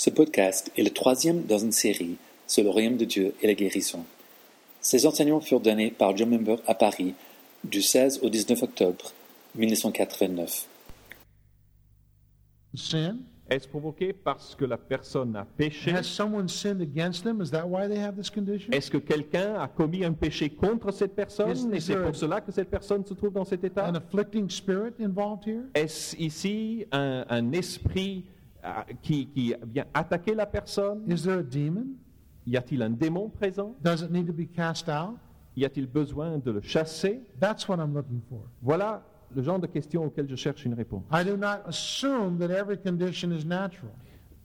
Ce podcast est le troisième dans une série sur le royaume de Dieu et la guérison. Ces enseignements furent donnés par John Member à Paris du 16 au 19 octobre 1989. sin? Est-ce provoqué parce que la personne a péché? Has someone sinned against them? Is that why they have this condition? Est-ce que quelqu'un a commis un péché contre cette personne et c'est pour cela que cette personne se trouve dans cet état? An afflicting spirit involved here? Est-ce ici un, un esprit qui, qui vient attaquer la personne Is there a demon? Y a-t-il un démon présent? Does it need to be cast out? Y a-t-il besoin de le chasser? That's what I'm looking for. Voilà le genre de questions auxquelles je cherche une réponse. I do not assume that every condition is natural.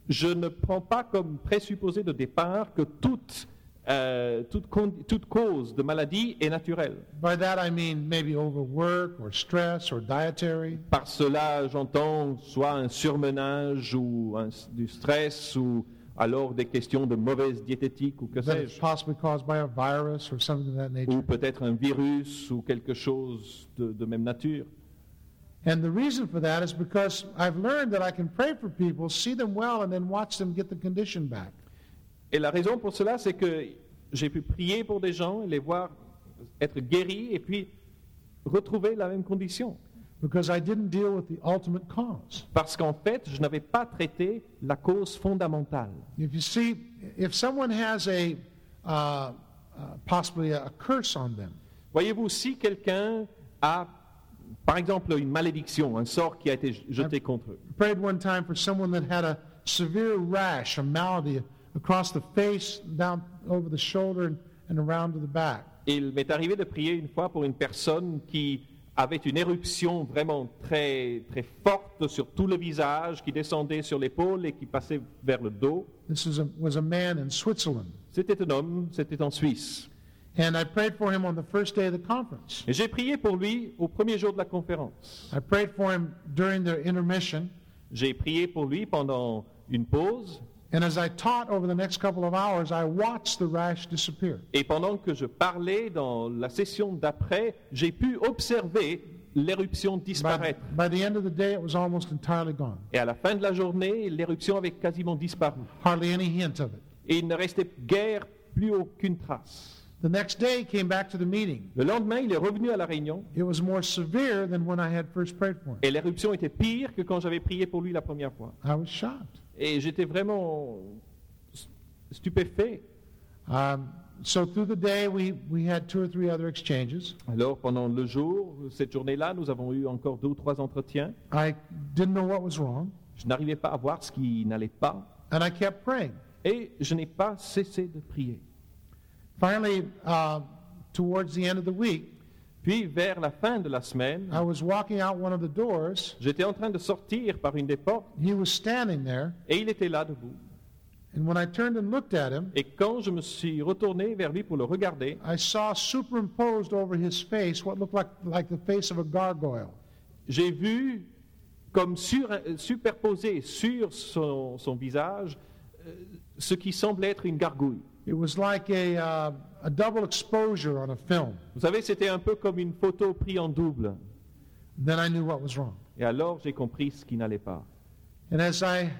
Je ne prends pas comme présupposé de départ que toute, euh, toute, cause de maladie est naturelle. By that I mean maybe overwork or stress or dietary. Par cela, j'entends soit un surmenage ou un- du stress ou alors des questions de mauvaise diététique ou que sais-je. possibly caused by a virus or something of that Ou peut-être un virus ou quelque chose de, de même nature. And the reason for that is because I've learned that I can pray for people, see them well, and then watch them get the condition back. Et la raison pour cela, c'est que j'ai pu prier pour des gens et les voir être guéris et puis retrouver la même condition. Because I didn't deal with the ultimate cause. Parce qu'en fait, je n'avais pas traité la cause fondamentale. If you see, if someone has a uh, uh, possibly a curse on them, Voyez-vous, si quelqu'un a, par exemple, une malédiction, un sort qui a été jeté contre eux, prayed one time for someone that had a severe rash, a malady across the face, down over the shoulder, and, and around to the back. il m'est arrivé de prier une fois pour une personne qui avait une éruption vraiment très, très forte sur tout le visage, qui descendait sur l'épaule et qui passait vers le dos. This was a, was a man in Switzerland. C'était un homme, c'était en Suisse. And I prayed for him on the first day of the conference. Et j'ai prié pour lui au premier jour de la conférence. I prayed for him during the intermission. J'ai prié pour lui pendant une pause. And as I taught over the next couple of hours, I watched the rash disappear. Et pendant que je parlais dans la session d'après, j'ai pu observer l'éruption By, disparaître. by the end of the day, it was almost entirely gone. Et à la fin de la journée, l'éruption avait quasiment disparu. Hardly any hint of it. Et il ne restait guère plus aucune trace. The next day, he came back to the meeting. Le lendemain, il est revenu à la réunion It was more severe than when I had first prayed for him. et l'éruption était pire que quand j'avais prié pour lui la première fois. I was shocked. Et j'étais vraiment stupéfait. Um, so through the day, we, we had two or three other exchanges. Alors pendant le jour, cette journée-là, nous avons eu encore deux ou trois entretiens. I didn't know what was wrong, Je n'arrivais pas à voir ce qui n'allait pas and I kept praying. et je n'ai pas cessé de prier. Finally, uh, towards the end of the week, Puis vers la fin de la semaine, I was walking out one of the doors. j'étais en train de sortir par une des portes He was standing there, et il était là debout. and when I turned and looked at him, Et quand je me suis retourné vers lui pour le regarder, I saw superimposed over his face what looked like, like the face of a gargoyle. j'ai vu comme sur- superposé sur son, son visage euh, ce qui semblait être une gargouille. It was like a, uh, a double exposure on a film. Vous savez, c'était un peu comme une photo prise en double. Then I knew what was wrong. Et alors j'ai compris ce qui n'allait pas. And as I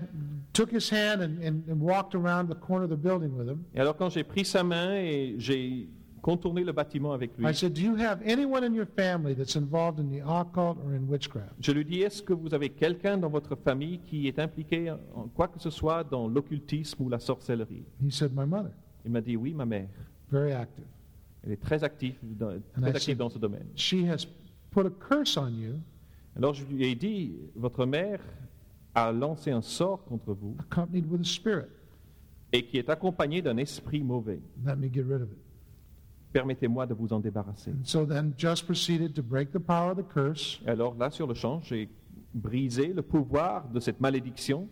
took his hand and, and, and walked around the corner of the building with him, Et alors quand j'ai pris sa main et j'ai contourné le bâtiment avec lui, I said, Do you have anyone in your family that's involved in the occult or in witchcraft? je lui dis, est-ce que vous avez quelqu'un dans votre famille qui est impliqué en quoi que ce soit dans l'occultisme ou la sorcellerie? He said, My mother, Il m'a dit, oui, ma mère. very active. Elle est très active dans, très active said- dans ce domaine. She has put a curse on you, Alors je lui ai dit, votre mère a lancé un sort contre vous accompanied with a spirit. et qui est accompagné d'un esprit mauvais. Let me get rid of it. Permettez-moi de vous en débarrasser. And so then just proceeded to break the power of the curse, Et alors là, sur le champ, j'ai brisé le pouvoir de cette malédiction.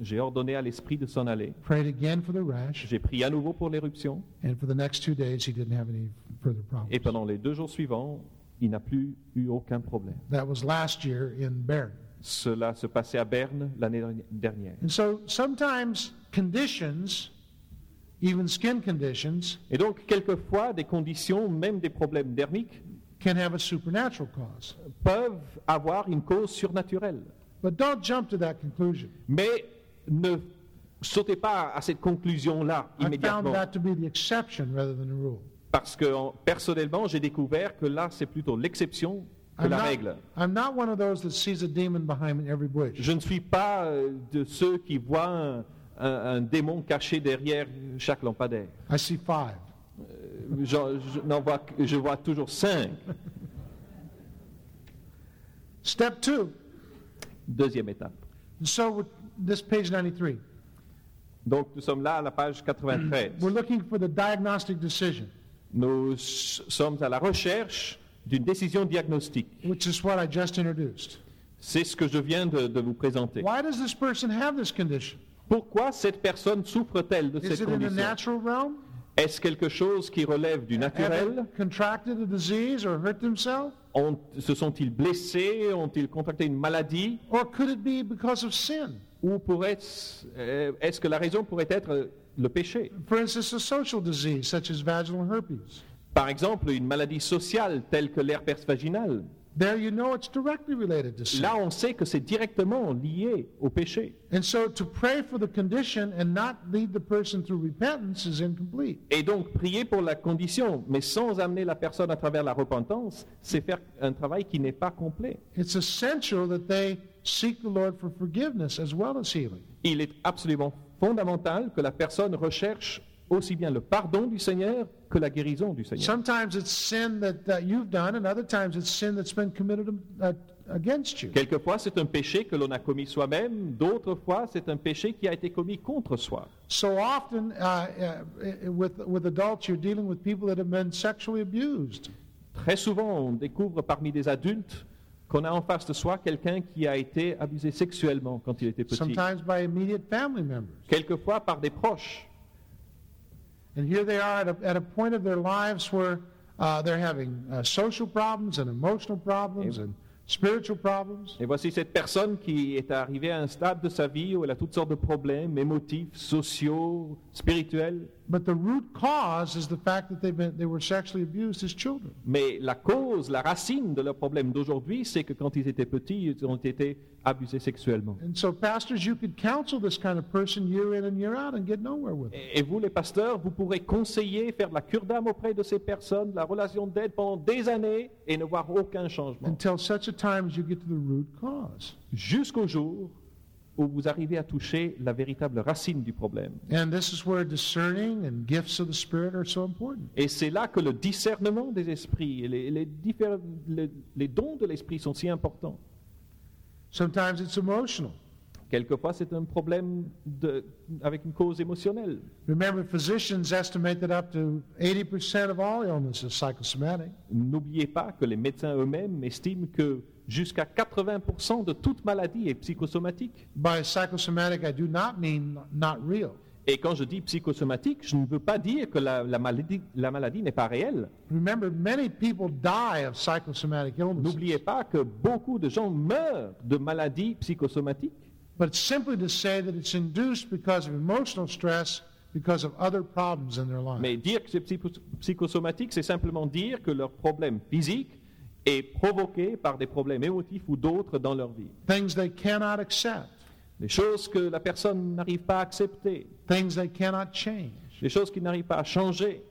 J'ai ordonné à l'esprit de s'en aller. J'ai prié à nouveau pour l'éruption. Et pendant les deux jours suivants, il n'a plus eu aucun problème. That was last year in Bern. Cela se passait à Berne l'année dernière. And so sometimes conditions, even skin conditions, Et donc, quelquefois, des conditions, même des problèmes dermiques, can have a supernatural cause. peuvent avoir une cause surnaturelle. But don't jump to that conclusion. Mais ne sautez pas à cette conclusion-là I found immédiatement. that to be the exception rather than the rule. Parce que en- personnellement, j'ai découvert que là, c'est plutôt l'exception que I'm la not, règle. I'm not one of those that sees a demon behind every bush. Je ne suis pas euh, de ceux qui voient un, un- un démon caché derrière chaque lampadaire. I see five. Je, n'en vois, je vois toujours cinq. Step two. Deuxième étape. So with this page 93, Donc nous sommes là à la page 93. we're looking for the diagnostic decision, Nous sommes à la recherche d'une décision diagnostique. which is what I just introduced. C'est ce que je viens de, de vous présenter. Why does this person have this condition? Pourquoi cette personne souffre-t-elle de Is cette it in the condition? natural realm? Est-ce quelque chose qui relève du naturel they contracted a disease or hurt themselves? Ont- Se sont-ils blessés? Ont-ils contracté une maladie? Or could it be because of sin? Ou euh, est-ce que la raison pourrait être euh, le péché? For instance, a social disease such as vaginal herpes. Par exemple, une maladie sociale telle que l'herpès vaginal. There you know it's directly related to sin. Là, on sait que c'est directement lié au péché. And so to pray for the condition and not lead the person through repentance is incomplete. Et donc, prier pour la condition, mais sans amener la personne à travers la repentance, c'est faire un travail qui n'est pas complet. It's essential that they seek the Lord for forgiveness as well as healing. Il est absolument fondamental que la personne recherche aussi bien le pardon du Seigneur que la guérison du Seigneur. Sometimes it's sin that you've done, and other times it's sin that's been committed uh, against you. Quelquefois, c'est un péché que l'on a commis soi-même, d'autres fois, c'est un péché qui a été commis contre soi. So often, uh, uh, with, with adults, you're dealing with people that have been sexually abused. Très souvent, on découvre parmi des adultes qu'on a en face de soi quelqu'un qui a été abusé sexuellement quand il était petit. sometimes by immediate family members. Quelquefois par des proches. And here they are at a, at a point of their lives where uh, they're having uh, social problems and emotional problems and spiritual problems. Et voici cette personne qui est arrivée à un stade de sa vie où elle a toutes sortes de problèmes émotifs, sociaux, spirituels. But the root cause is the fact that they've been, they were sexually abused as children. Mais la cause, la racine de leurs problèmes d'aujourd'hui, c'est que quand ils étaient petits, ils ont été abusés sexuellement. And so, pastors, you could counsel this kind of person year in and year out and get nowhere with it. Et vous, les pasteurs, vous pourrez conseiller, faire de la cure d'âme auprès de ces personnes, la relation d'aide pendant des années et ne voir aucun changement. Until such a time as you get to the root cause. Jusqu'au jour où vous arrivez à toucher la véritable racine du problème. And this is where discerning and gifts of the Spirit are so important. Et c'est là que le discernement des esprits et les, les les- les dons de l'esprit sont si importants. Sometimes it's emotional. Quelquefois, c'est un problème de- avec une cause émotionnelle. Remember, physicians estimate that up to 80% of all illness is psychosomatic. N'oubliez pas que les médecins eux-mêmes estiment que jusqu'à 80% de toute maladie est psychosomatique. By psychosomatic, I do not mean not real. Et quand je dis psychosomatique, je ne veux pas dire que la, la maladie, la maladie n'est pas réelle. Remember, many people die of psychosomatic illnesses. N'oubliez pas que beaucoup de gens meurent de maladies psychosomatiques. But it's simply to say that it's induced because of emotional stress, because of other problems in their life. Mais dire que c'est psycho- psychosomatique, c'est simplement dire que leur problème physique est provoqué par des problèmes émotifs ou d'autres dans leur vie. Things they cannot accept, Les choses que la personne n'arrive pas à accepter, things they cannot change. les choses qui n'arrivent pas à changer.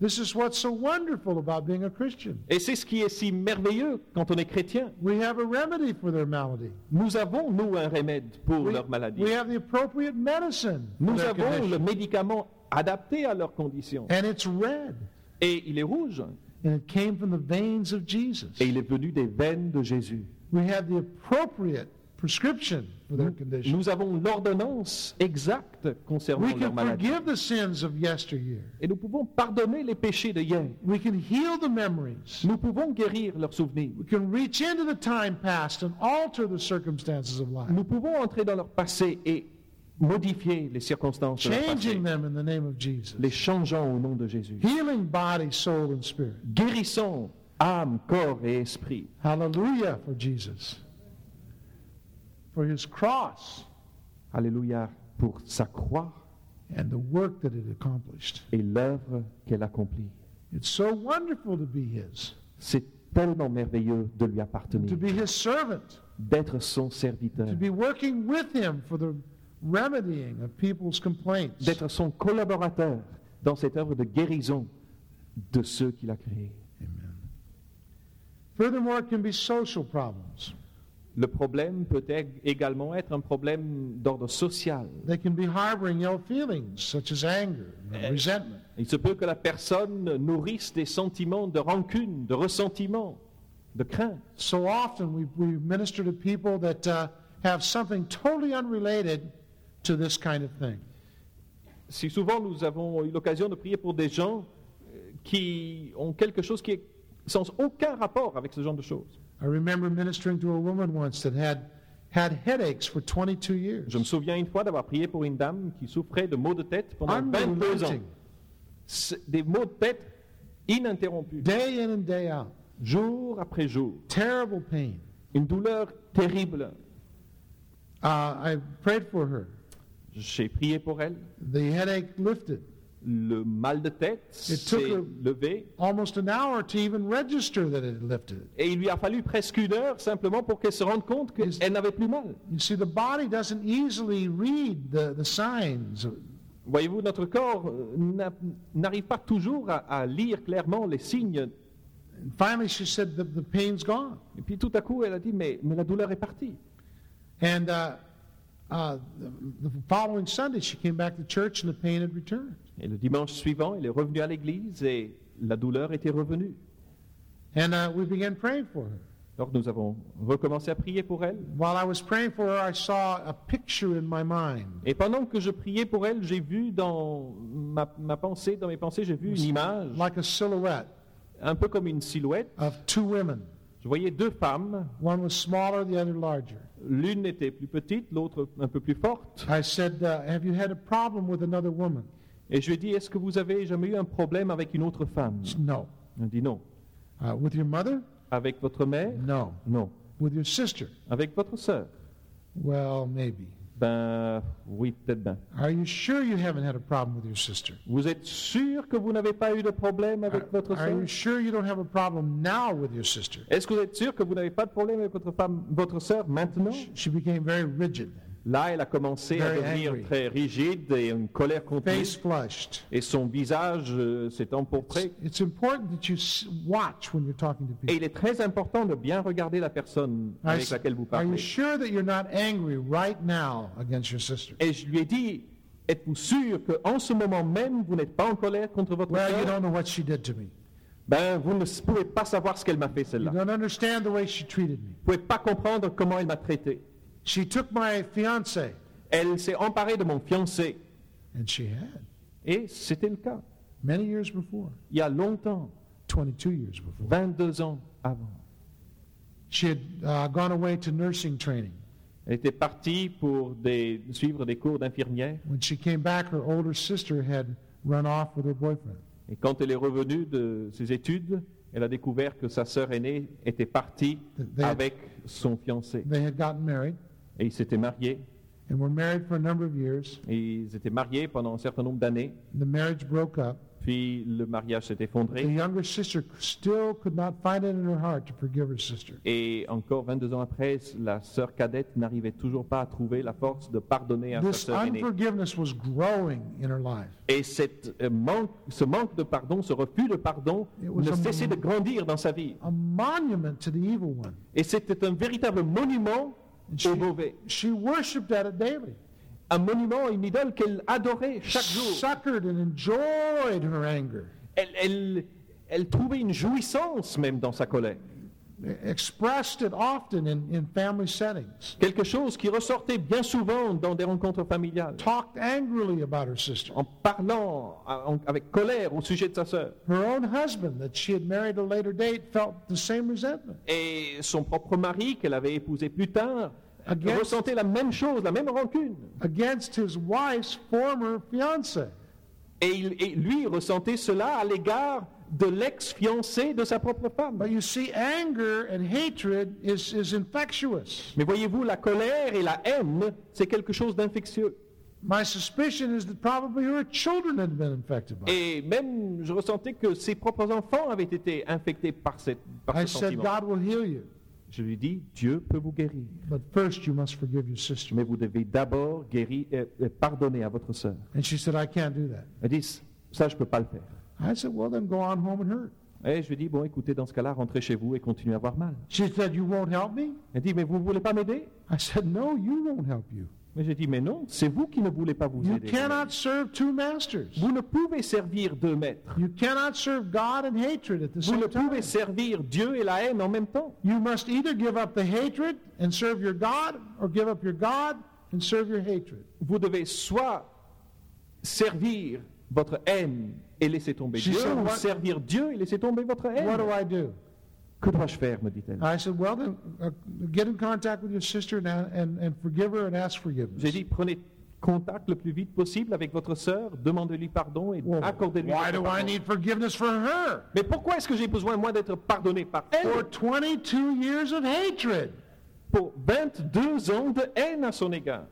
This is what's so wonderful about being a Christian. Et c'est ce qui est si merveilleux quand on est chrétien. We have a remedy for their malady. Nous avons, nous, un remède pour We, leur maladie. we have the appropriate medicine Nous avons le médicament adapté à leurs conditions. And it's red. Et il est rouge. And it came from the veins of Jesus. Et il est venu des veines de Jésus. We have the appropriate prescription for their condition. Nous avons l'ordonnance exacte concernant We leur can maladie. forgive the sins of yesteryear. Et nous pouvons pardonner les péchés de hier. We can heal the memories. Nous pouvons guérir leurs souvenirs. We can reach into the time past and alter the circumstances of life, Nous pouvons entrer dans leur passé et modifier les circonstances de changing them in the name of Jesus, les changeant au nom de Jésus. healing body, soul, and spirit. Guérissons âme, corps et esprit. Hallelujah for Jesus. For his cross Alléluia pour sa croix and the work that it accomplished. et l'œuvre qu'elle accomplit. It's so wonderful to be his, C'est tellement merveilleux de lui to appartenir, be his servant, d'être son serviteur, to be working with him for the remedying of people's complaints. d'être son collaborateur dans cette œuvre de guérison de ceux qu'il a créés. Amen. Furthermore, it can be social problems. Le problème peut ég- également être un problème d'ordre social. They can be harboring ill feelings such as anger, and resentment. Il se peut que la personne nourrisse des sentiments de rancune, de ressentiment, de crainte. So often we, we minister to people that uh, have something totally unrelated to this kind of thing. Si souvent nous avons eu l'occasion de prier pour des gens euh, qui ont quelque chose qui est sans aucun rapport avec ce genre de choses. I remember ministering to a woman once that had had headaches for 22 years. Je me souviens une fois d'avoir prié pour une dame qui souffrait de maux de tête pendant 22 ans. Des maux de tête ininterrompus, day in and day out, jour après jour. terrible pain. Une douleur terrible. Uh, I prayed for her. J'ai prié pour elle. The headache lifted. Le mal de tête s'est levé. Almost an hour to even register that it had lifted. Et il lui a fallu presque une heure simplement pour qu'elle se rende compte qu'elle n'avait plus mal. You see, the body doesn't easily read the, the signs. Voyez-vous, notre corps euh, n'a- n'arrive pas toujours à, à lire clairement les signes. And finally, she said, the, the pain's gone. Et puis tout à coup, elle a dit, mais, mais la douleur est partie. And uh, uh, the, the following Sunday, she came back to church and the pain had returned. Et le dimanche suivant, elle est revenue à l'église et la douleur était revenue. And uh, we began praying for her. Alors nous avons recommencé à prier pour elle. While I was praying for her, I saw a picture in my mind. Et pendant que je priais pour elle, j'ai vu dans ma, ma pensée, dans mes pensées, j'ai vu une image, like a silhouette un peu comme une silhouette. of two women. Je voyais deux femmes. One was smaller, the other larger. L'une était plus petite, l'autre un peu plus forte. I said, uh, Have you had a problem with another woman? Et je lui ai dit, est-ce que vous avez jamais eu un problème avec une autre femme? No. Elle dit non. Uh, with your mother? Avec votre mère? No. Non. With your sister? Avec votre sœur? Well, maybe. Oui, peut-être bien. Are you sure you haven't had a problem with your sister? Vous êtes sûr que vous n'avez pas eu de problème avec votre Are you sure you don't have a problem now with your sister? Est-ce que vous êtes sûr que vous n'avez pas de problème avec votre femme, votre sœur maintenant She became very rigid, Là, elle a commencé à devenir angry. très rigide et une colère face flushed. Et son visage euh, s'est empourpré. It's important that you s- watch when you're talking to Et people. il est très important de bien regarder la personne I avec laquelle vous Are you parlez. sure that you're not angry right now against your sister? Et je lui ai dit, êtes-vous sûr qu'en ce moment même, vous n'êtes pas en colère contre votre Well, you sœur? don't know what she did to me. Ben, vous ne pouvez pas savoir ce qu'elle m'a fait, celle-là. Vous don't understand the way she treated me. ne pouvez pas comprendre comment elle m'a traité. She took my fiance, Elle s'est emparée de mon fiancé. and she had Et c'était le cas. many years before, Il y a longtemps, 22 years before. 22 ans avant. She had uh, gone away to nursing training. Elle était partie pour des- suivre des cours d'infirmière. When she came back, her older sister had run off with her boyfriend. Et quand elle est revenue de ses études, elle a découvert que sa sœur aînée était partie had- avec son fiancé. They had gotten married Et ils s'étaient mariés. and were married for a number of years. Et ils étaient mariés pendant un certain nombre d'années. The marriage broke up. Puis le mariage s'est The effondré. younger sister still could not find it in her heart to forgive her sister. Et encore 22 ans après, la sœur cadette n'arrivait toujours pas à trouver la force de pardonner à sa This sœur aînée. unforgiveness was growing in her life. Et cette, euh, manque, ce manque de pardon, ce refus de pardon, It ne a- cessait de grandir dans sa vie. A monument to the evil one. Et c'était un véritable monument She, au mauvais. she worshipped at it daily. Un monument, une idole qu'elle adorait chaque jour. And enjoyed her anger. Elle, elle- elle trouvait une jouissance même dans sa colère. Expressed it often in, in family settings. Quelque chose qui ressortait bien souvent dans des rencontres familiales. Talked angrily about her sister. En parlant en- avec colère au sujet de sa sœur. Her own husband, that she had married at a later date, felt the same resentment. Et son propre mari, qu'elle avait épousé plus tard, Against- ressentait la même chose, la même rancune. against his wife's former fiance. Et, il- et lui ressentait cela à l'égard de l'ex-fiancé de sa propre femme. But you see, anger and hatred is, is infectious. Mais voyez-vous, la colère et la haine, c'est quelque chose d'infectieux. My suspicion is that probably her children had been infected by it. Et même, je ressentais que ses propres enfants avaient été infectés par, cette, par I ce said, sentiment. God will heal you. Je lui dis, Dieu peut vous guérir. But first, you must forgive your sister. Mais vous devez d'abord guérir, euh, euh, pardonner à votre sœur. And she said, I can't do that. Elle dit, ça, je ne peux pas le faire. I said, Well, then go on home and hurt. Et je lui dis, bon, écoutez, dans ce cas-là, rentrez chez vous et continuez à avoir mal. She said, You won't help me? Elle dit, mais vous ne voulez pas m'aider? I said, No, you won't help you. Mais j'ai dit, mais non, c'est vous qui ne voulez pas vous You aider. cannot serve two masters. Vous ne pouvez servir deux maîtres. You cannot serve God and hatred at the Vous ne same time. pouvez servir Dieu et la haine en même temps. You must either give up the hatred and serve your God, or give up your God and serve your hatred. Vous devez soit servir votre haine et laisser tomber She Dieu, said, ou what- servir Dieu et laisser tomber votre haine? What do I do? Que dois-je faire, me dit-elle. I said, Well, then uh, get in contact with your sister and, and, and forgive her and ask J'ai forgiveness. dit, prenez contact le plus vite possible avec votre sœur, demandez-lui pardon et Well, accordez-lui why votre do I pardon. need forgiveness for her? Mais pourquoi est-ce que j'ai besoin, moi, d'être pardonné par elle? For 22 years of hatred. pour 22 ans de haine à son égard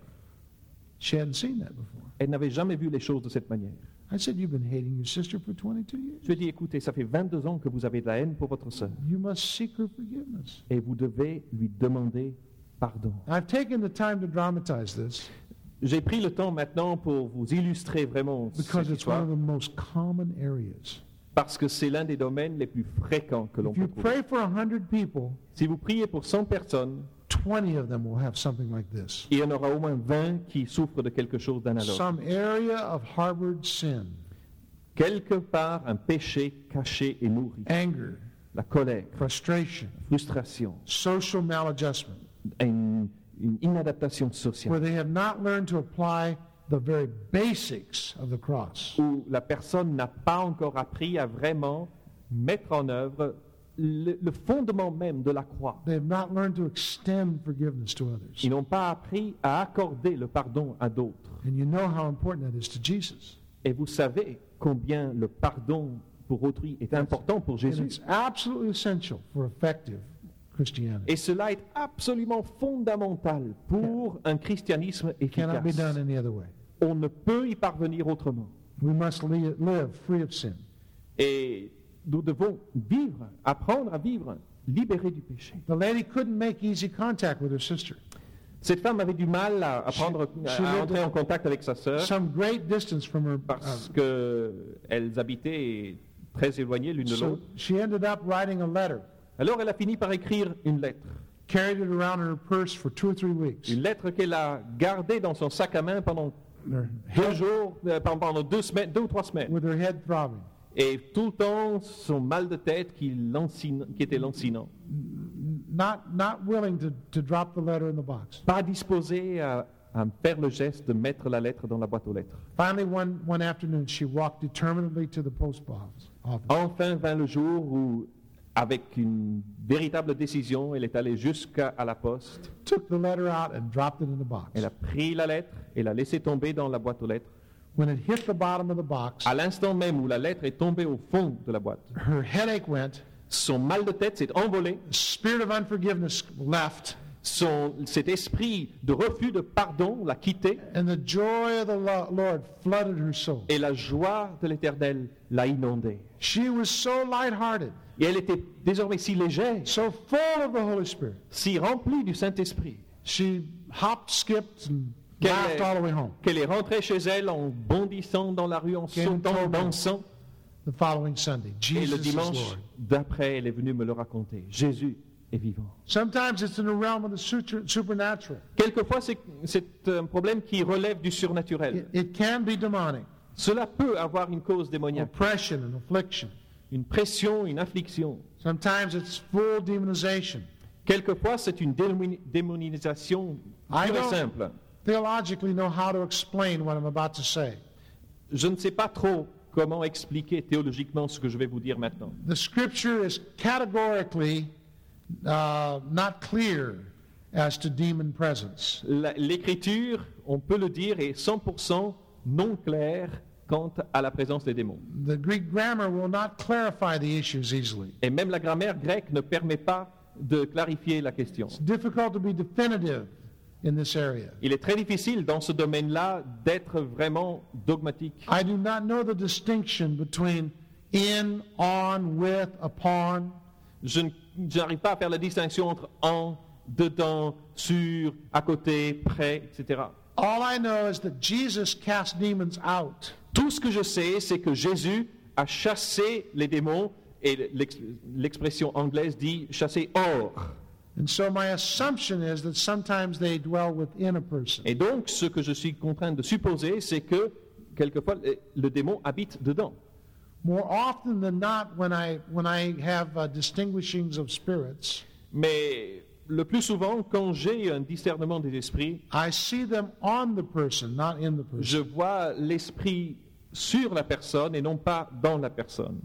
She hadn't seen that before. Elle n'avait jamais vu les choses de cette manière. I said, You've been hating your sister for 22 years? Je dit, écoutez, ça fait 22 ans que vous avez de la haine pour votre sœur You must seek her forgiveness. et vous devez lui demander pardon. I've taken the time to dramatize this J'ai pris le temps maintenant pour vous illustrer vraiment because cette it's one histoire of the most common areas. parce que c'est l'un des domaines les plus fréquents que l'on If you peut trouver. pray for 100 people, Si vous priez pour 100 personnes, 20 of them will have something like this il y en aura au moins 20 qui souffrent de quelque chose d'analogue. some area of harbored sin, Quelque part, un péché caché et nourri. anger, La colère, frustration, frustration, social maladjustment, une, une inadaptation sociale. where they have not learned to apply the very basics of the cross. où la personne n'a pas encore appris à vraiment mettre en œuvre le, le fondement même de la croix. They have not learned to extend forgiveness to others. Ils n'ont pas appris à accorder le pardon à d'autres. And you know how important that is to Jesus. Et vous savez combien le pardon pour autrui est important pour And Jésus. it's absolutely essential for effective Christianity. Et cela est absolument fondamental pour un christianisme It cannot be efficace. done any other way. On ne peut y parvenir autrement. We must li- live free of sin. Et nous devons vivre, apprendre à vivre libérés du péché. The lady couldn't make easy contact with her sister. Cette femme avait du mal à, à prendre, she à lived entrer en contact avec sa sœur Some great distance from her. parce uh, qu'elles habitaient très éloignées l'une de so l'autre. she ended up writing a letter, Alors elle a fini par écrire une lettre. carried it around in her purse for two or three weeks. Une lettre qu'elle a gardée dans son sac à main pendant deux jours, euh, pendant deux semaines, deux ou trois semaines. with her head throbbing. Et tout le temps, son mal de tête qui, était lancinant. Not, not willing to, to drop the letter in the box. Pas disposé à, à faire le geste de mettre la lettre dans la boîte aux lettres. Finally, one, one afternoon, she walked determinedly to the post office. office. Enfin vint le jour où, avec une véritable décision, elle est allée jusqu'à la poste. Took the letter out and dropped it in the box. Elle a pris la lettre et l'a laissée tomber dans la boîte aux lettres. When it hit the bottom of the box, À l'instant même où la lettre est tombée au fond de la boîte, her headache went, son mal de tête s'est envolé, the spirit of unforgiveness left, son, cet esprit de refus de pardon l'a quitté and the joy of the Lo- Lord flooded her soul. et la joie de l'Éternel l'a inondée. She was so lighthearted, Et elle était désormais si légère, so full of the Holy Spirit. si remplie du Saint-Esprit, She hopped, skipped, and Quelle est- rentrée chez elle en bondissant dans la rue, en sautant, en dansant. The following Sunday, Et le dimanche d'après, elle est venue me le raconter. Jésus est vivant. Sometimes it's in the realm of the sutra- supernatural. Quelquefois, c'est un problème qui relève du surnaturel. It, it can be demonic, Cela peut avoir une cause démoniaque, oppression and affliction. une pression, une affliction. Sometimes it's full demonization. Quelquefois, c'est une démoni- démonisation pure et simple. Theologically, know how to explain what I'm about to say. Je ne sais pas trop comment expliquer théologiquement ce que je vais vous dire maintenant. The scripture is categorically uh, not clear as to demon presence. L'écriture, on peut le dire, est 100% non claire quant à la présence des démons. The Greek grammar will not clarify the issues easily. Et même la grammaire grecque ne permet pas de clarifier la question. It's difficult to be definitive in this area. Il est très difficile dans ce domaine-là d'être vraiment dogmatique. I do not know the distinction between in, on, with, upon. Je n'arrive pas à faire la distinction entre en, dedans, sur, à côté, près, etc. All I know is that Jesus cast demons out. Tout ce que je sais, c'est que Jésus a chassé les démons, et l'ex- l'expression anglaise dit chasser hors. And so my assumption is that sometimes they dwell within a person. Et donc, ce que je suis contraint de supposer, c'est que quelquefois, le- démon habite dedans. More often than not, when I, when I have distinguishings of spirits, Mais le plus souvent, quand j'ai un discernement des esprits, I see them on the person, not in the person. je vois l'esprit sur la personne et non pas dans la personne.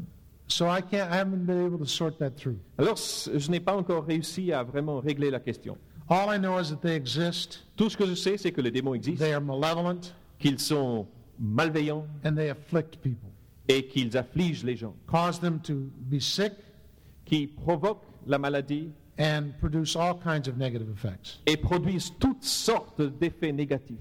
So I can't, I haven't been able to sort that through. Alors, je n'ai pas encore réussi à vraiment régler la question. All I know is that they exist, Tout ce que je sais, c'est que les démons existent, they are malevolent, qu'ils sont malveillants. And they afflict people, et qu'ils affligent les gens, cause them to be sick, qui provoquent la maladie. And produce all kinds of negative effects. et produisent toutes sortes d'effets négatifs.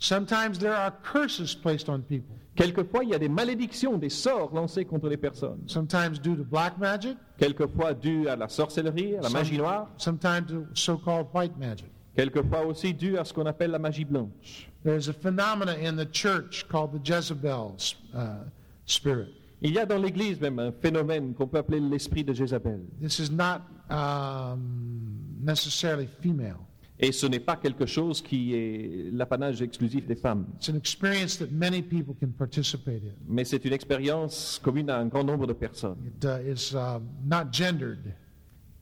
Sometimes there are curses placed on people, Quelquefois, il y a des malédictions, des sorts lancés contre les personnes. sometimes due to black magic, Quelquefois dû à la sorcellerie, à la magie noire. sometimes to so-called white magic. Quelquefois aussi dû à ce qu'on appelle la magie blanche. There's a phenomena in the church called the Jezebel uh, spirit. Il y a dans l'Église même un phénomène qu'on peut appeler l'esprit de Jézabel. This is not um, necessarily female. Et ce n'est pas quelque chose qui est l'apanage exclusif des femmes, It's an experience that many people can participate in. mais c'est une expérience commune à un grand nombre de personnes It uh, is uh, not gendered.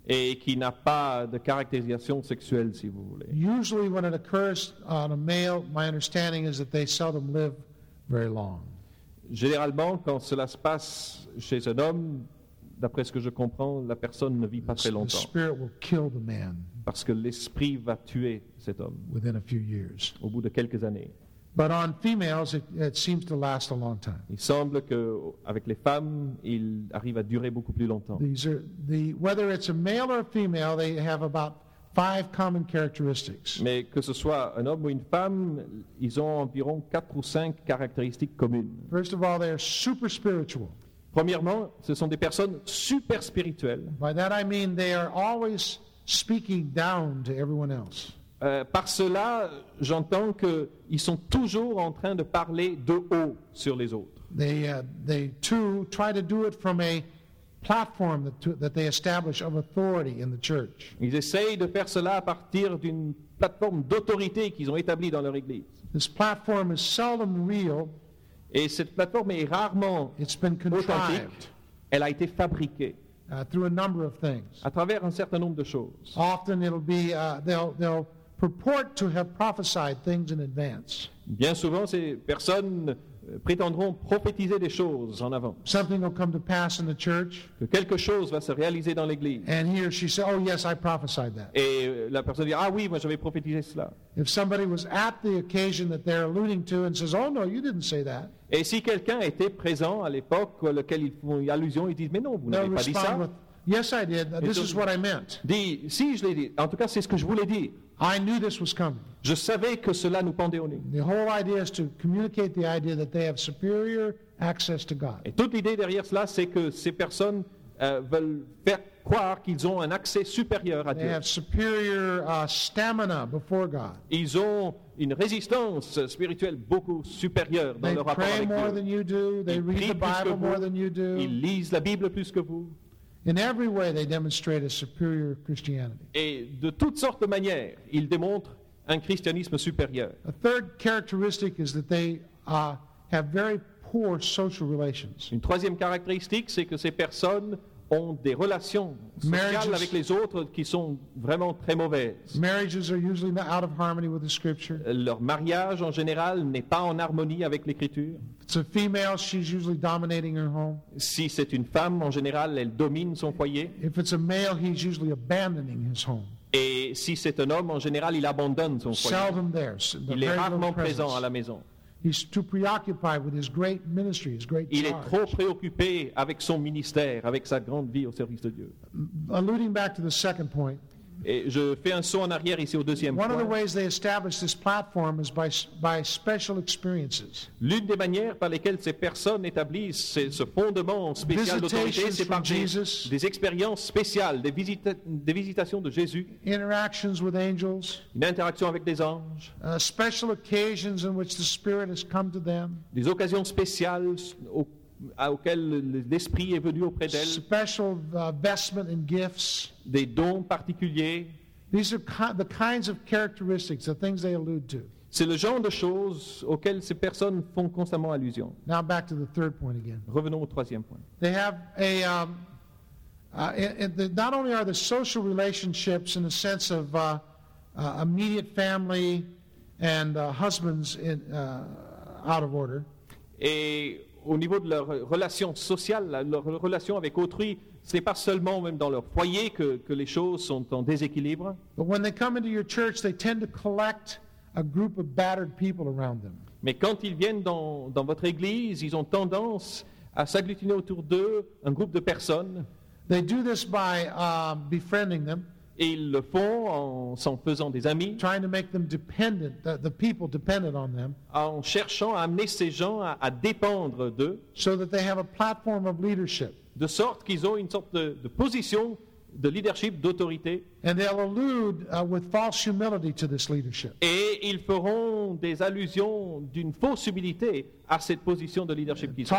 et qui n'a pas de caractérisation sexuelle, si vous voulez. Usually, when it occurs on a male, my understanding is that they seldom live very long. Généralement, quand cela se passe chez un homme, d'après ce que je comprends, la personne ne vit pas très The longtemps spirit will kill the man parce que l'esprit va tuer cet homme within a few years. au bout de quelques années. But on females, it, it seems to last a long time. Il semble qu'avec les femmes, il arrive à durer beaucoup plus longtemps. These are the whether it's a male or a female, they have about five common characteristics. Mais que ce soit un homme ou une femme, ils ont environ quatre ou cinq caractéristiques communes. First of all, they are super spiritual. Premièrement, ce sont des personnes super spirituelles. By that I mean they are always speaking down to everyone else. Euh, par cela, j'entends qu'ils sont toujours en train de parler de haut sur les autres. They, uh, they too try to do it from a platform that, to, that they establish of authority in the church. Ils essayent de faire cela à partir d'une plateforme d'autorité qu'ils ont établie dans leur Église. This platform is seldom real. Et cette plateforme est rarement It's been authentique. Elle a été fabriquée uh, through a number of things. à travers un certain nombre de choses. Often it'll be uh, they'll they'll purport to have prophesied things in advance. Bien souvent, ces personnes prétendront prophétiser des choses en avant, Something will come to pass in the church, que quelque chose va se réaliser dans l'Église. and he or she say, "Oh yes, I prophesied that." Et euh, la personne dit, ah oui, moi j'avais prophétisé cela. If somebody was at the occasion that they're alluding to and says, "Oh no, you didn't say that," Et si quelqu'un était présent à l'époque auquel ils font allusion, ils disent, mais non, vous n'avez pas dit ça. with, "Yes, I did. This is what I meant. Dit, si, je l'ai dit. En tout cas, c'est ce que je voulais dire. I knew this was coming." Je savais que cela nous pendait au nez. The whole idea is to communicate the idea that they have superior access to God. Et toute l'idée derrière cela, c'est que ces personnes euh, veulent faire croire qu'ils ont un accès supérieur à They Dieu. have superior uh, stamina before God. Ils ont une résistance spirituelle beaucoup supérieure dans They leur rapport pray avec more Dieu. than you do. They Ils read the Bible more than you do. Ils lisent la Bible plus que vous. In every way, they demonstrate a superior Christianity. Et de toutes sortes de manières, ils démontrent un christianisme supérieur. A third characteristic is that they uh, have very poor social relations. Une troisième caractéristique, c'est que ces personnes ont des relations sociales avec les autres qui sont vraiment très mauvaises. Marriages are usually not out of harmony with the Scripture. Leur mariage en général n'est pas en harmonie avec l'écriture. Si c'est une femme, en général, elle domine son foyer. If it's a male, he's usually abandoning his home. Et si c'est un homme, en général, il abandonne son foyer. Seldom there. s- Il est rarement présent à la maison. He's too preoccupied with his great ministry, his great Il est trop préoccupé avec son ministère, avec sa grande vie au service de Dieu. Alluding back to the second point, Et je fais un saut en arrière ici au deuxième One of the point. ways they establish this platform is by, by special experiences. L'une des manières par lesquelles ces personnes établissent ce, ce fondement spécial d'autorité, Visitations c'est par from des, Jesus. des expériences spéciales, des, visita- des visitations de Jésus, interactions with angels, une interaction avec des anges, uh, special occasions in which the Spirit has come to them, des occasions spéciales au- à- auxquelles l'Esprit est venu auprès d'elles, special uh, vestment and gifts. des dons particuliers. These are ki- the kinds of characteristics, the things they allude to. C'est le genre de choses auxquelles ces personnes font constamment allusion. Now back to the third point again. Revenons au troisième point. They have a, um, uh, in- in the, not only are the social relationships in the sense of uh, uh, immediate family and uh, husbands in, uh, out of order, Et au niveau de leur relation sociale, leur relation avec autrui, ce n'est pas seulement même dans leur foyer que, que les choses sont en déséquilibre, mais quand ils viennent dans, dans votre église, ils ont tendance à s'agglutiner autour d'eux un groupe de personnes, They do this by uh, befriending them, et ils le font en s'en faisant des amis, trying to make them dependent, the, the people dependent on them, en cherchant à amener ces gens à, à dépendre d'eux, so that they have a platform of leadership. de sorte qu'ils ont une sorte de, de position de leadership, d'autorité, And they'll allude uh, with false humility to this leadership. et ils feront des allusions d'une fausse humilité à cette position de leadership qu'ils ont.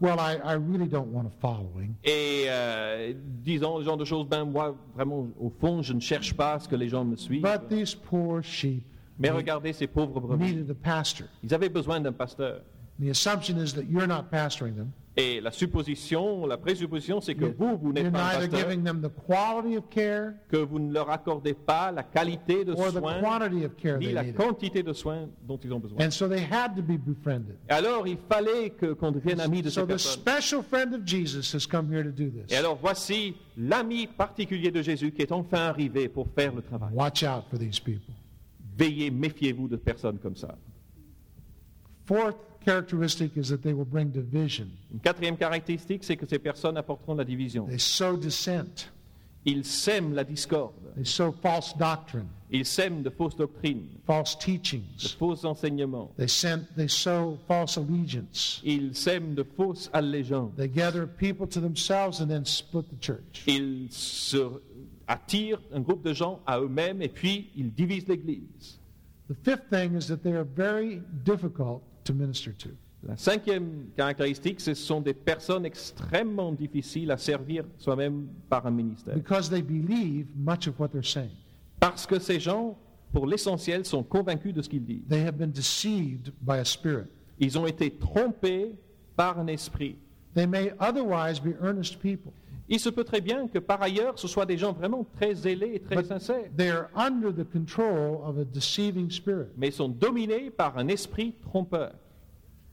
Talk along the lines of, well, I, I really don't want a following. Et euh, disons le genre de choses, ben moi, vraiment, au fond, je ne cherche pas à ce que les gens me suivent. But these poor sheep Mais regardez ces pauvres brebis. needed a pastor. Ils avaient besoin d'un pasteur. The assumption is that you're not pastoring them. Et la supposition, la présupposition, c'est que vous, vous n'êtes pas un pasteur, giving them the quality of care que vous ne leur accordez pas la qualité de soins, quantity of care ni la needed. quantité de soins dont ils ont besoin. And so they had to be befriended. Et alors, il fallait qu'on devienne amis de So ces the personnes. special friend of Jesus has come here to do Et alors, voici l'ami particulier de Jésus qui est enfin arrivé pour faire le travail. Watch out for these people. Veillez, méfiez-vous de personnes comme ça. Fourth characteristic is that they will bring division. Une quatrième caractéristique, c'est que ces personnes apporteront la division. They sow dissent. Ils sèment la discorde. They sow false doctrine, Ils sèment de fausses doctrines, false de teachings. faux enseignements. They, send, they sow false allegiance. Ils sèment de fausses allégeances. They gather people to themselves and then split the church. Ils se attirent un groupe de gens à eux-mêmes et puis ils divisent l'Église. The fifth thing is that they are very difficult to minister to. La cinquième caractéristique, ce sont des personnes extrêmement difficiles à servir soi-même par un ministère. because they believe much of what they're saying. Parce que ces gens, pour l'essentiel, sont convaincus de ce qu'ils disent. They have been deceived by a spirit. Ils ont été trompés par un esprit. They may otherwise be earnest people, Il se peut très bien que par ailleurs, ce soient des gens vraiment très zélés et très but sincères, they are under the control of a deceiving spirit. mais sont dominés par un esprit trompeur.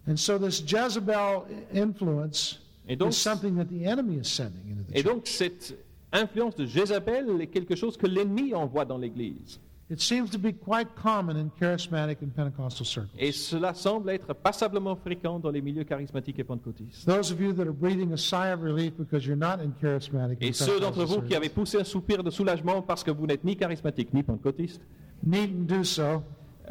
And so this Jezebel influence Et donc- is something that the enemy is sending into the Et church. donc cette influence de Jézabel est quelque chose que l'ennemi envoie dans l'Église. It seems to be quite common in charismatic and Pentecostal circles. Et cela semble être passablement fréquent dans les milieux charismatiques et pentecôtistes. Those of you that are breathing a sigh of relief because you're not in charismatic Et ceux d'entre vous qui avez poussé un soupir de soulagement parce que vous n'êtes ni charismatique ni pentecôtiste, needn't do so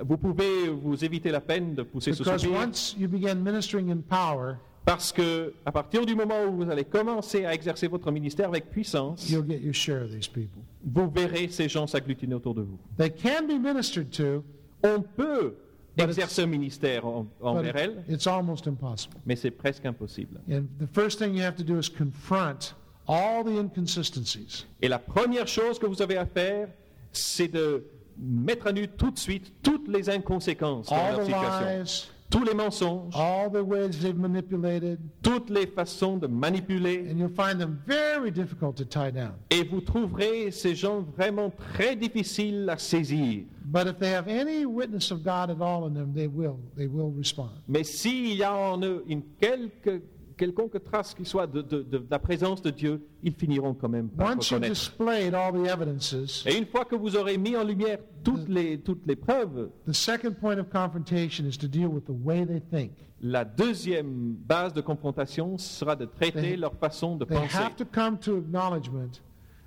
vous pouvez vous éviter la peine de pousser ce because soupir once you begin ministering in power, parce que à partir du moment où vous allez commencer à exercer votre ministère avec puissance, you'll get your share of these people. vous verrez ces gens s'agglutiner autour de vous. They can be ministered to, On peut exercer un ministère en- but envers elle, it's almost impossible. mais c'est presque impossible. And the first thing you have to do is confront all the inconsistencies. Et la première chose que vous avez à faire, c'est de mettre à nu tout de suite toutes les inconséquences dans all leur the situation. lies, Tous les mensonges, all the ways they've manipulated, toutes les façons de manipuler. and you'll find them very difficult to tie down. Et vous trouverez ces gens vraiment très difficiles à saisir. But if they have any witness of God at all in them, they will. They will respond. Mais s'il y a en eux une quelque, quelconque trace qui soit de, de- de- de la présence de Dieu, ils finiront quand même par Once you've reconnaître. displayed all the evidences, Et une fois que vous aurez mis en lumière toutes les, toutes les preuves, the second point of confrontation is to deal with the way they think. la deuxième base de confrontation sera de traiter They- leur façon de They penser. have to come to acknowledgement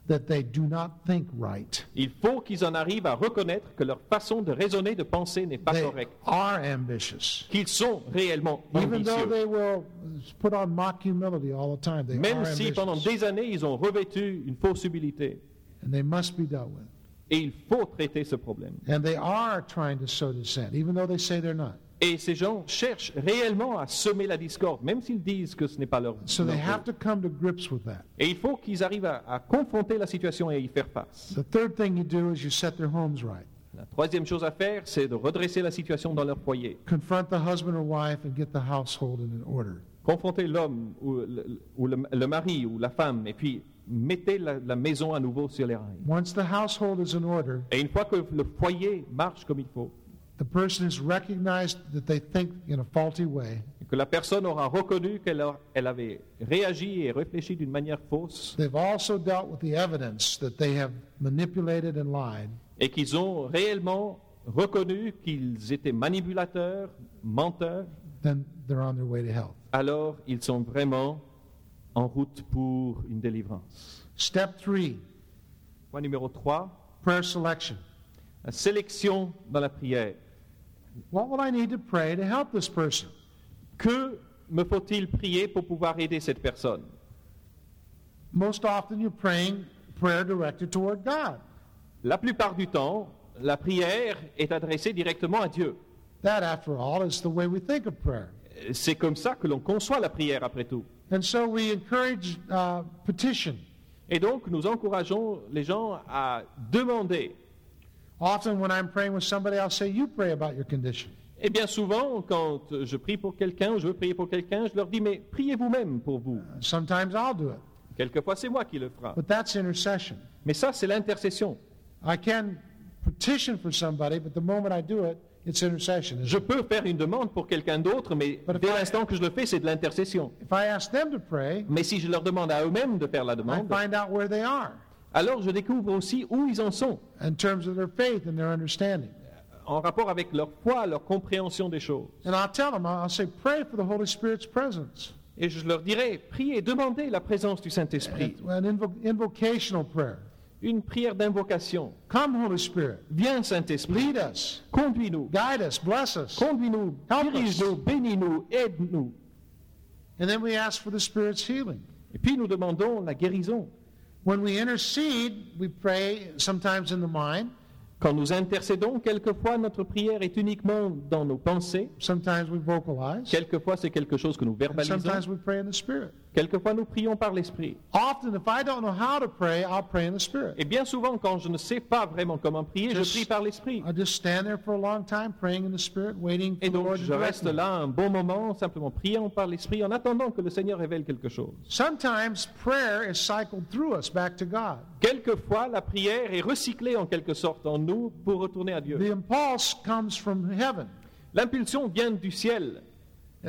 that they do not think right. Il faut qu'ils en arrivent à reconnaître que leur façon de raisonner, de penser n'est pas They correcte, are ambitious. qu'ils sont réellement Even though ambitieux. they will put on mock humility all the time, they Même are si pendant des années, ils ont revêtu une fausse humilité. And they must be dealt with. Et il faut traiter ce problème. And they are trying to sow dissent, even though they say they're not. Et ces gens cherchent réellement à semer la discorde, même s'ils disent que ce n'est pas leur, So they leur have rôle. to come to grips with that. Et il faut qu'ils arrivent à, à confronter la situation et à y faire face. The third thing you do is you set their homes right. La troisième chose à faire, c'est de redresser la situation dans leur foyer. Confront the husband or wife and get the household in order. Confrontez l'homme ou, le, ou le- le mari ou la femme et puis mettez la, la maison à nouveau sur les rails. Once the household is in order, Et une fois que le foyer marche comme il faut, the person has recognized that they think in a faulty way, et que la personne aura reconnu qu'elle elle avait réagi et réfléchi d'une manière fausse, they've also dealt with the evidence that they have manipulated and lied, et qu'ils ont réellement reconnu qu'ils étaient manipulateurs, menteurs, then they're on their way to health. alors ils sont vraiment en route pour une délivrance. Step three, Point numéro 3, prayer selection. La sélection dans la prière. What will I need to pray to help this person? Que me faut-il prier pour pouvoir aider cette personne? Most often you're praying prayer directed toward God. La plupart du temps, la prière est adressée directement à Dieu. That, after all, is the way we think of prayer. C'est comme ça que l'on conçoit la prière après tout. And so we encourage uh, petition. Et donc, nous encourageons les gens à demander. Often, when I'm praying with somebody, I'll say, You pray about your condition. Et bien souvent, quand je prie pour quelqu'un, je veux prier pour quelqu'un, je leur dis, mais priez vous-même pour vous. Sometimes I'll do it. Quelquefois, c'est moi qui le fera. But that's intercession. Mais ça, c'est l'intercession. I can petition for somebody, but the moment I do it, it's intercession. Je peux faire une demande pour quelqu'un d'autre, mais But dès I- l'instant que je le fais, c'est de l'intercession. If I ask them to pray, Mais si je leur demande à eux-mêmes de faire la I demande, find out where they are alors je découvre aussi où ils en sont, in terms of their faith and their understanding. en rapport avec leur foi, leur compréhension des choses. And I'll tell them, I'll say, Pray for the Holy Spirit's presence. Et je leur dirai, priez, demandez la présence du Saint-Esprit. An invo- invocational prayer. Une prière d'invocation. Come, Holy Spirit. Viens, Saint-Esprit, Lead us, conduis-nous, guide us, bless us. conduis-nous, dirige-nous, bénis-nous, aide-nous. And then we ask for the Spirit's healing. Et puis nous demandons la guérison. When we intercede, we pray sometimes in the mind, Quand nous intercédons, quelquefois notre prière est uniquement dans nos pensées, sometimes we vocalize, quelquefois c'est quelque chose que nous verbalisons, sometimes we pray in the Spirit. Quelquefois nous prions par l'Esprit. Often, if I don't know how to pray, I'll pray in the Spirit. Et bien souvent, quand je ne sais pas vraiment comment prier, je prie par l'Esprit. I just stand there for a long time praying in the Spirit, waiting for Et the donc Lord je reste là un bon moment, simplement priant par l'Esprit, en attendant que le Seigneur révèle quelque chose. Sometimes prayer is cycled through us back to God. Quelquefois, la prière est recyclée en quelque sorte en nous pour retourner à Dieu. The impulse comes from heaven, L'impulsion vient du ciel,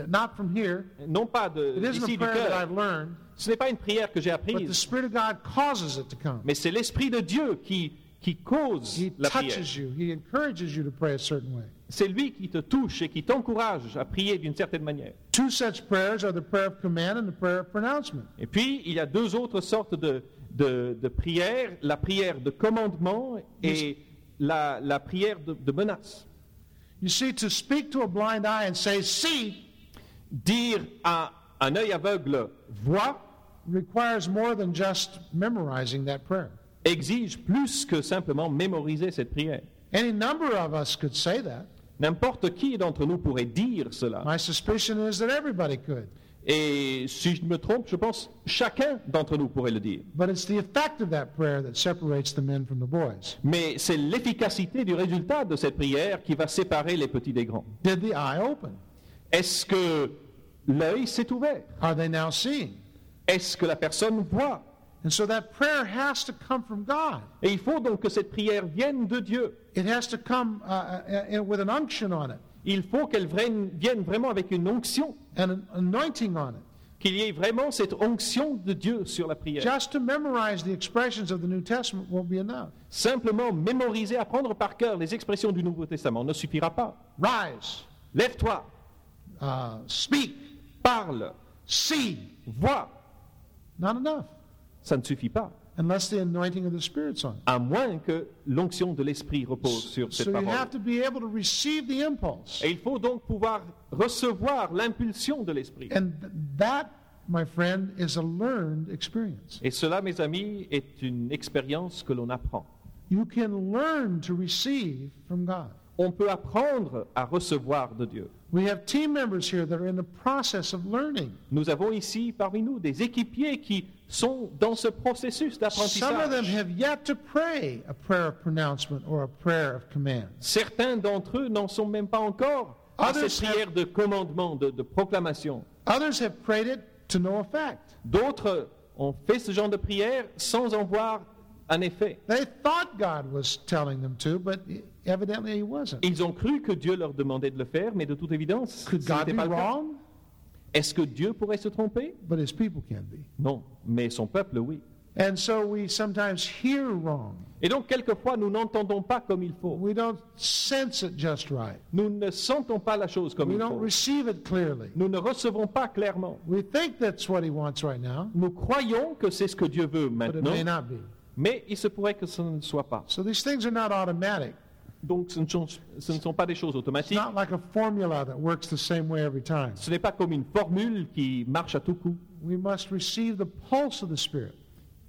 not from here. non pas de- It isn't d'ici a du prayer that cœur. I've learned, Ce n'est pas une prière que j'ai but the apprise, Spirit of God causes it to come. mais c'est l'Esprit de Dieu qui, qui cause He la prière. touches you. He encourages you to pray a certain way. C'est lui qui te touche et qui t'encourage à prier d'une certaine manière. Two such prayers are the prayer of command and the prayer of pronouncement. Et puis, il y a deux autres sortes de, de, de prières, la prière de commandement et la, la prière de, de menace. You see, to speak to a blind eye and say, see, Dire à un œil aveugle, vois, requires more than just memorizing that prayer. exige plus que simplement mémoriser cette prière. Any number of us could say that. N'importe qui d'entre nous pourrait dire cela. My suspicion is that everybody could. Et si je me trompe, je pense chacun d'entre nous pourrait le dire. But it's the effect of that prayer that separates the men from the boys. Mais c'est l'efficacité du résultat de cette prière qui va séparer les petits des grands. Did the eye open? Est-ce que l'œil s'est ouvert Are they now seeing? Est-ce que la personne voit? And so that prayer has to come from God. Et il faut donc que cette prière vienne de Dieu. It has to come uh, uh, uh, with an unction on it Il faut qu'elle vienne vienne vraiment avec une onction, and an anointing on it. qu'il y ait vraiment cette onction de Dieu sur la prière. Just to memorize the expressions of the New Testament won't be enough. Simplement mémoriser, apprendre par cœur les expressions du Nouveau Testament ne suffira pas. Rise, Lève-toi, uh, speak, parle, see. vois. Not enough. Ça ne suffit pas. unless the anointing of the Spirit's on. à moins que l'onction de l'Esprit repose sur cette So you parole. have to be able to receive the impulse. Et il faut donc pouvoir recevoir l'impulsion de l'Esprit. And th- that, my friend, is a learned experience. Et cela, mes amis, est une expérience que l'on apprend. You can learn to receive from God. On peut apprendre à recevoir de Dieu. We have team members here that are in the process of learning. Nous avons ici parmi nous des équipiers qui sont dans ce processus Some of them d'apprentissage. have yet to pray a prayer of pronouncement or a prayer of command. Certains d'entre eux n'en sont même pas encore à Others cette prière de commandement, de, de proclamation. Others have prayed it to no effect. D'autres ont fait ce genre de prière sans en voir un effet. They thought God was telling them to, but evidently He wasn't. Ils ont cru que Dieu leur demandait de le faire, mais de toute évidence, Could ce God n'était be pas wrong? Est-ce que Dieu pourrait se tromper? But His people can be. Non, mais son peuple, oui. And so we sometimes hear wrong. Et donc, quelquefois, nous n'entendons pas comme il faut. We don't sense it just right. Nous ne sentons pas la chose comme We il don't faut. receive it clearly. Nous ne recevons pas clairement. We think that's what He wants right now, Nous croyons que c'est ce que Dieu veut but it maintenant, may not be. Mais il se pourrait que ce ne soit pas. So these things are not automatic. Donc, ce ne sont, ce ne sont pas des choses It's automatiques. not like a formula that works the same way every time. Ce n'est pas comme une formule qui marche à tout coup. We must receive the pulse of the Spirit.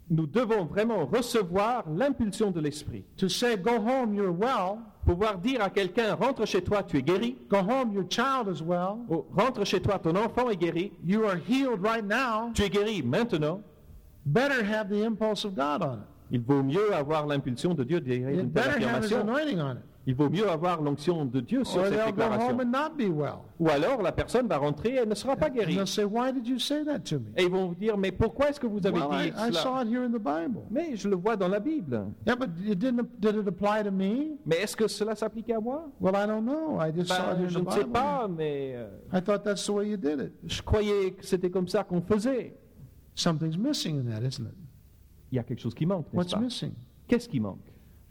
Nous devons vraiment recevoir l'impulsion de l'Esprit. To say, go home, you're well. Pouvoir dire à quelqu'un, rentre chez toi, tu es guéri. Go home, your child is well. Rentre chez toi, ton enfant est guéri. You are healed right now. Tu es guéri maintenant. Better have the impulse of God on it. Il vaut mieux avoir l'impulsion de Dieu derrière une telle affirmation. Il vaut mieux avoir l'onction de Dieu sur cette déclaration. and not be well. Ou alors la personne va rentrer et elle ne sera pas guérie. Et ils vont vous dire, mais pourquoi est-ce que vous avez dit cela? it here in the Bible. Mais je le vois dans la Bible. Yeah, but it didn't, did it apply to me? Mais est-ce que cela s'applique à moi? Well, I don't know. I just saw it Ben, here Je ne sais pas, mais euh, I thought that's the way you did it. je croyais que c'était comme ça qu'on faisait. Something's missing in that, isn't it? Il y a quelque chose qui manque, n'est-ce What's pas? missing? Qu'est-ce qui manque?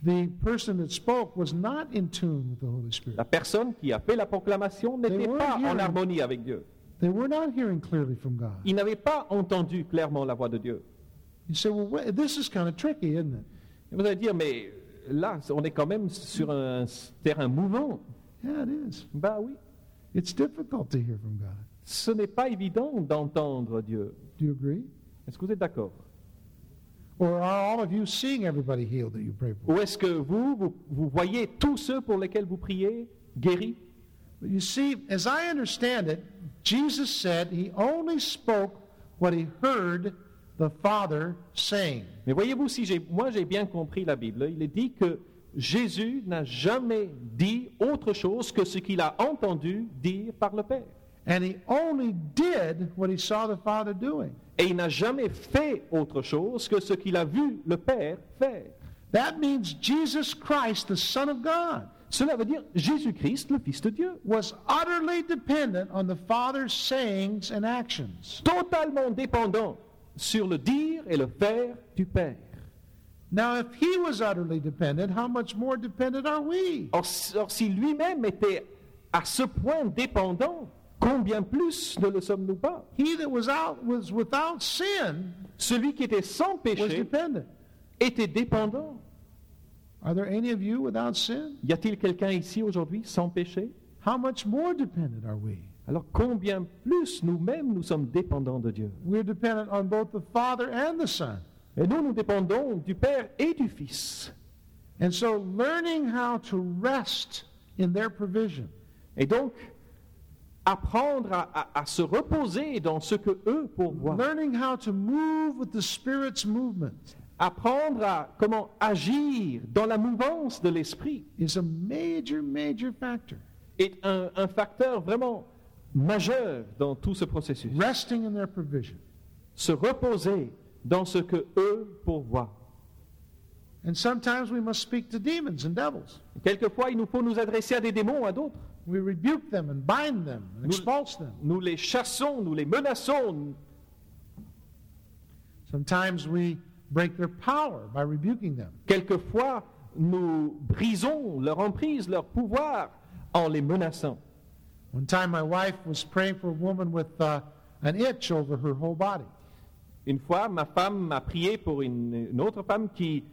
The person that spoke was not in tune with the Holy Spirit. La personne qui a fait la proclamation n'était They pas en hearing. harmonie avec Dieu. They were not hearing clearly from God. Il n'avait pas entendu clairement la voix de Dieu. You say, well, wait, this is kind of tricky, isn't it? Et vous allez dire, mais là, on est quand même sur un terrain mouvant. Yeah, it is. Ben oui, It's difficult to hear from God. ce n'est pas évident d'entendre Dieu. Do you agree? Est-ce que vous êtes d'accord? Or are all of you seeing everybody healed that you pray for? Ou est-ce que vous, vous, vous voyez tous ceux pour lesquels vous priez guéris? But you see, as I understand it, Jesus said he only spoke what he heard the Father saying. Mais voyez-vous, si j'ai, moi j'ai bien compris la Bible, il est dit que Jésus n'a jamais dit autre chose que ce qu'il a entendu dire par le Père. And he only did what he saw the Father doing. Et il n'a jamais fait autre chose que ce qu'il a vu le Père faire. That means Jesus Christ, the Son of God, Cela veut dire Jésus-Christ, le Fils de Dieu, was utterly dependent on the Father's sayings and actions. totalement dépendant sur le dire et le faire du Père. Now, if he was utterly dependent, how much more dependent are we? Or, or, si lui-même était à ce point dépendant, combien plus ne le sommes-nous pas? He that was out was without sin Celui qui était sans was péché dependent. était dépendant. Are there any of you without sin? Y a-t-il quelqu'un ici aujourd'hui sans péché? How much more dependent are we? Alors combien plus nous-mêmes nous sommes dépendants de Dieu? We're dependent on both the Father and the Son. Et nous, nous dépendons du Père et du Fils. And so, learning how to rest in their provision Et donc, apprendre à, à- à se reposer dans ce que eux pourvoient. learning how to move with the Spirit's movement Apprendre à comment agir dans la mouvance de l'esprit is a major, major factor. est un, un facteur vraiment majeur dans tout ce processus. Resting in their provision. Se reposer dans ce que eux pourvoient. And sometimes we must speak to demons and devils. Quelquefois, il nous faut nous adresser à des démons, à d'autres. We rebuke them and bind them and expulse them. Nous les chassons, nous les menaçons. Sometimes we break their power by rebuking them. Quelquefois, nous brisons leur emprise, leur pouvoir en les menaçant. One time, my wife was praying for a woman with uh, an itch over her whole body. Une fois, ma femme m'a prié pour une, une autre femme qui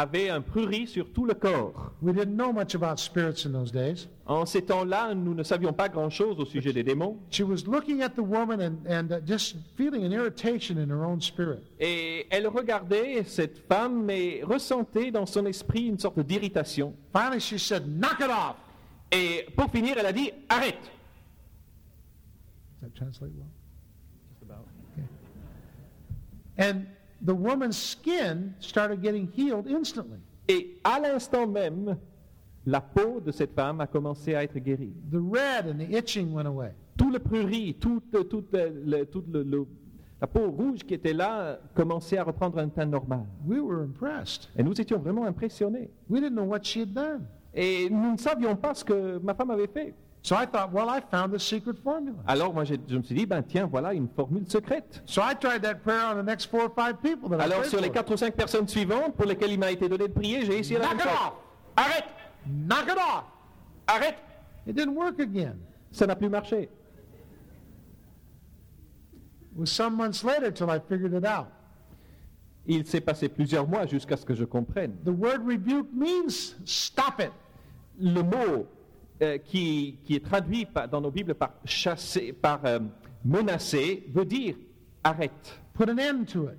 avait un prurit sur tout le corps. We didn't know much about spirits in those days. En ces temps-là, nous ne savions pas grand-chose au sujet des démons. She was looking at the woman and, and uh, just feeling an irritation in her own spirit. Et elle regardait cette femme et ressentait dans son esprit une sorte d'irritation. Finally, she said, Knock it off. Et pour finir, elle a dit Arrête Does that translate well? Okay. And the woman's skin started getting healed instantly. Et à l'instant même, la peau de cette femme a commencé à être guérie. The red and the itching went away. Tout le prurit, toute toute le- toute le- le- la peau rouge qui était là commençait à reprendre un teint normal. We were impressed. Et nous étions vraiment impressionnés. We didn't know what she had done. Et nous ne savions pas ce que ma femme avait fait. So I thought, well, I found the secret formula. Alors moi, j'ai- je me suis dit, ben tiens, voilà une formule secrète. So I tried that prayer on the next four or five people that I Alors prayed sur les for. quatre ou cinq personnes suivantes pour lesquelles il m'a été donné de prier, j'ai essayé la Knock même it chose. off. Arrête Knock it off. Arrête It didn't work again. Ça n'a plus marché. It was some months later till I figured it out. Il s'est passé plusieurs mois jusqu'à ce que je comprenne. The word rebuke means stop it. Le mot euh, qui, qui est traduit par- dans nos Bibles par chasser, par euh, menacer, veut dire arrête, Put an end to it.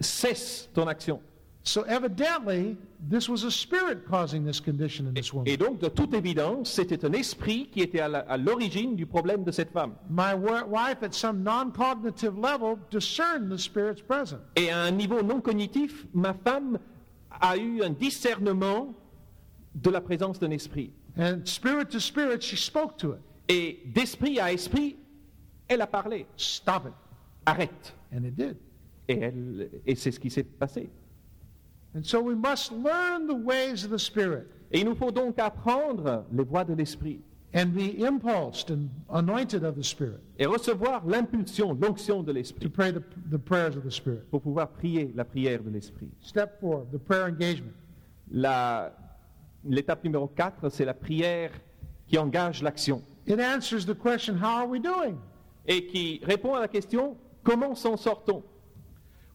cesse ton action. So evidently, this was a spirit causing this condition in this Et donc, de toute évidence, c'était un esprit qui était à l'origine du problème de cette femme. My wa- wife, at some non-cognitive level, discerned the spirits present. Et à un niveau non cognitif, ma femme a eu un discernement de la présence d'un esprit. And spirit to spirit, she spoke to it. Et d'esprit à esprit, elle a parlé. Stop it. Arrête. And it did. Et, elle- et c'est ce qui s'est passé. And so we must learn the ways of the Spirit Et il nous faut donc apprendre les voies de l'esprit and be impulsed and anointed of the Spirit et recevoir l'impulsion, l'onction de to l'esprit pray the, the prayers of the Spirit. pour pouvoir prier la prière de l'esprit. Step four, the prayer engagement. La- L'étape numéro 4, c'est la prière qui engage l'action It answers the question, how are we doing? et qui répond à la question comment s'en sort-on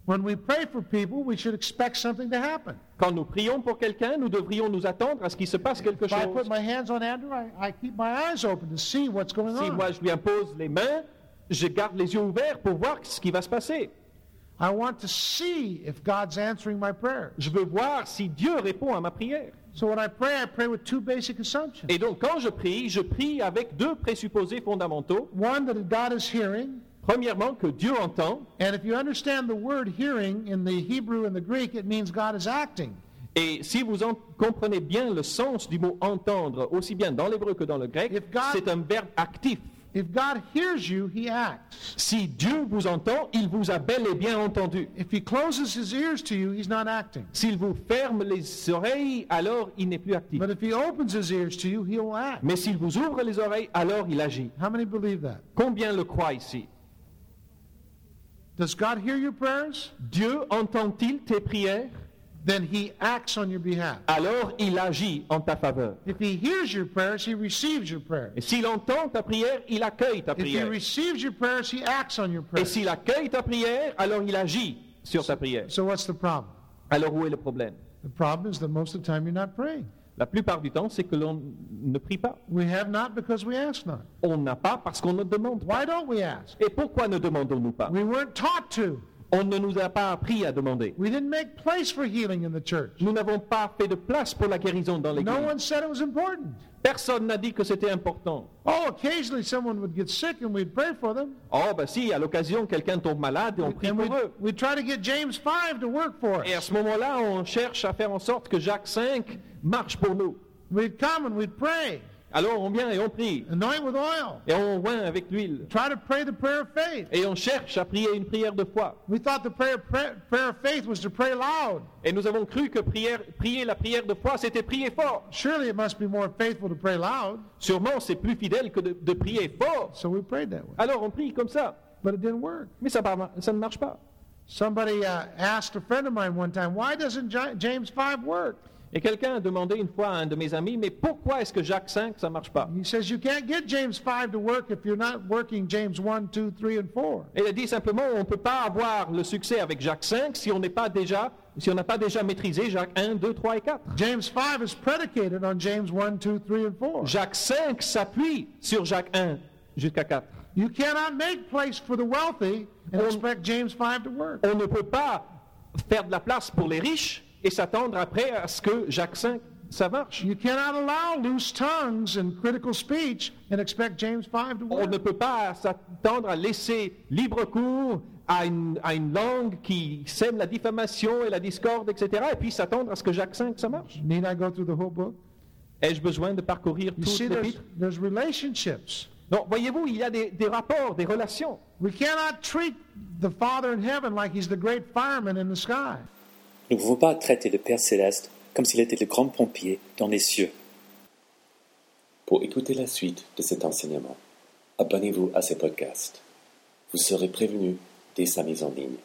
When we pray for people, we should expect something to happen. Quand nous prions pour quelqu'un, nous devrions nous attendre à ce qu'il se passe quelque If I put chose. my hands on Andrew, I, I keep my eyes open to see what's going Si on. moi je lui impose les mains, je garde les yeux ouverts pour voir ce qui va se passer. I want to see if God's answering my prayers. Je veux voir si Dieu répond à ma prière. So when I pray, I pray with two basic assumptions. Et donc quand je prie, je prie avec deux présupposés fondamentaux. One, that God is hearing, Premièrement, que Dieu entend. and if you understand the word hearing in the Hebrew and the Greek, it means God is acting. Et si vous en comprenez bien le sens du mot entendre, aussi bien dans l'hébreu que dans le grec, c'est un verbe actif. If God hears you, he acts. Si Dieu vous entend, il vous a bel et bien entendu. If he closes his ears to you, he's not acting. S'il vous ferme les oreilles, alors il n'est plus actif. But if he opens his ears to you, he will act. Mais s'il vous ouvre les oreilles, alors il agit. How many believe that? Combien le croient ici? Does God hear your prayers? Dieu entend-il tes prières? Then he acts on your behalf. Alors il agit en ta faveur. If he hears your prayers, he receives your Et prayers. s'il entend ta prière, il accueille ta If he prière. receives your prayers, he acts on your Et prayers. s'il accueille ta prière, alors il agit sur ta prière. So what's the problem? Alors où est le problème? The problem is that most of the time you're not praying. La plupart du temps, c'est que l'on ne prie pas. We have not because we ask not. On n'a pas parce qu'on ne demande pas. Why don't we ask? Et pourquoi ne demandons-nous pas? We weren't taught to. On ne nous a pas appris à demander. We didn't make place for healing in the church. Nous n'avons pas fait de place pour la guérison dans No l'église. one said it was important. Personne n'a dit que c'était important. Oh, occasionally someone would get sick and we'd pray for them. Oh, ben si, à l'occasion, quelqu'un tombe malade et on prie And pour eux. we'd try to get James 5 to work for Et à us. ce moment-là, on cherche à faire en sorte que Jacques V marche pour nous. We'd come and we'd pray, Alors on vient et on prie. anoint with oil, Et on oint avec l'huile. try to pray the prayer of faith. Et on cherche à prier une prière de foi. We thought the prayer, prayer, prayer of faith was to pray loud. Et nous avons cru que prière- prier la prière de foi, c'était prier fort. Surely it must be more faithful to pray loud. Sûrement, c'est plus fidèle que de, de prier fort. So we prayed that way. Alors on prie comme ça. But it didn't work. Mais ça, ça ne marche pas. Somebody uh, asked a friend of mine one time, why doesn't Ja- James 5 work? Et quelqu'un a demandé une fois à un de mes amis, mais pourquoi est-ce que Jacques 5, ça marche pas? He says you can't get James 5 to work if you're not working James 1, 2, 3, and 4. Et il a dit simplement, on ne peut pas avoir le succès avec Jacques 5 si on n'est pas déjà, si on n'a pas déjà maîtrisé Jacques 1, 2, 3 et 4. James 5 is predicated on James 1, 2, 3, and 4. Jacques 5 s'appuie sur Jacques 1 jusqu'à 4. You cannot make place for the wealthy and On- expect James 5 to work. On ne peut pas faire de la place pour les riches et s'attendre après à ce que Jacques 5, ça marche. You cannot allow loose tongues and critical speech and expect James 5 to On work. ne peut pas s'attendre à laisser libre cours à une, à une langue qui sème la diffamation et la discorde, etc. Et puis s'attendre à ce que Jacques 5, ça marche. Need I go through the whole book? Ai-je besoin de parcourir You tout there's, l'épître there's relationships. Non, voyez-vous, il y a des, des rapports, des relations. We cannot treat the Father in heaven like he's the great fireman in the sky. Nous ne pouvons pas traiter le Père céleste comme s'il était le grand pompier dans les cieux. Pour écouter la suite de cet enseignement, abonnez-vous à ce podcast. Vous serez prévenu dès sa mise en ligne.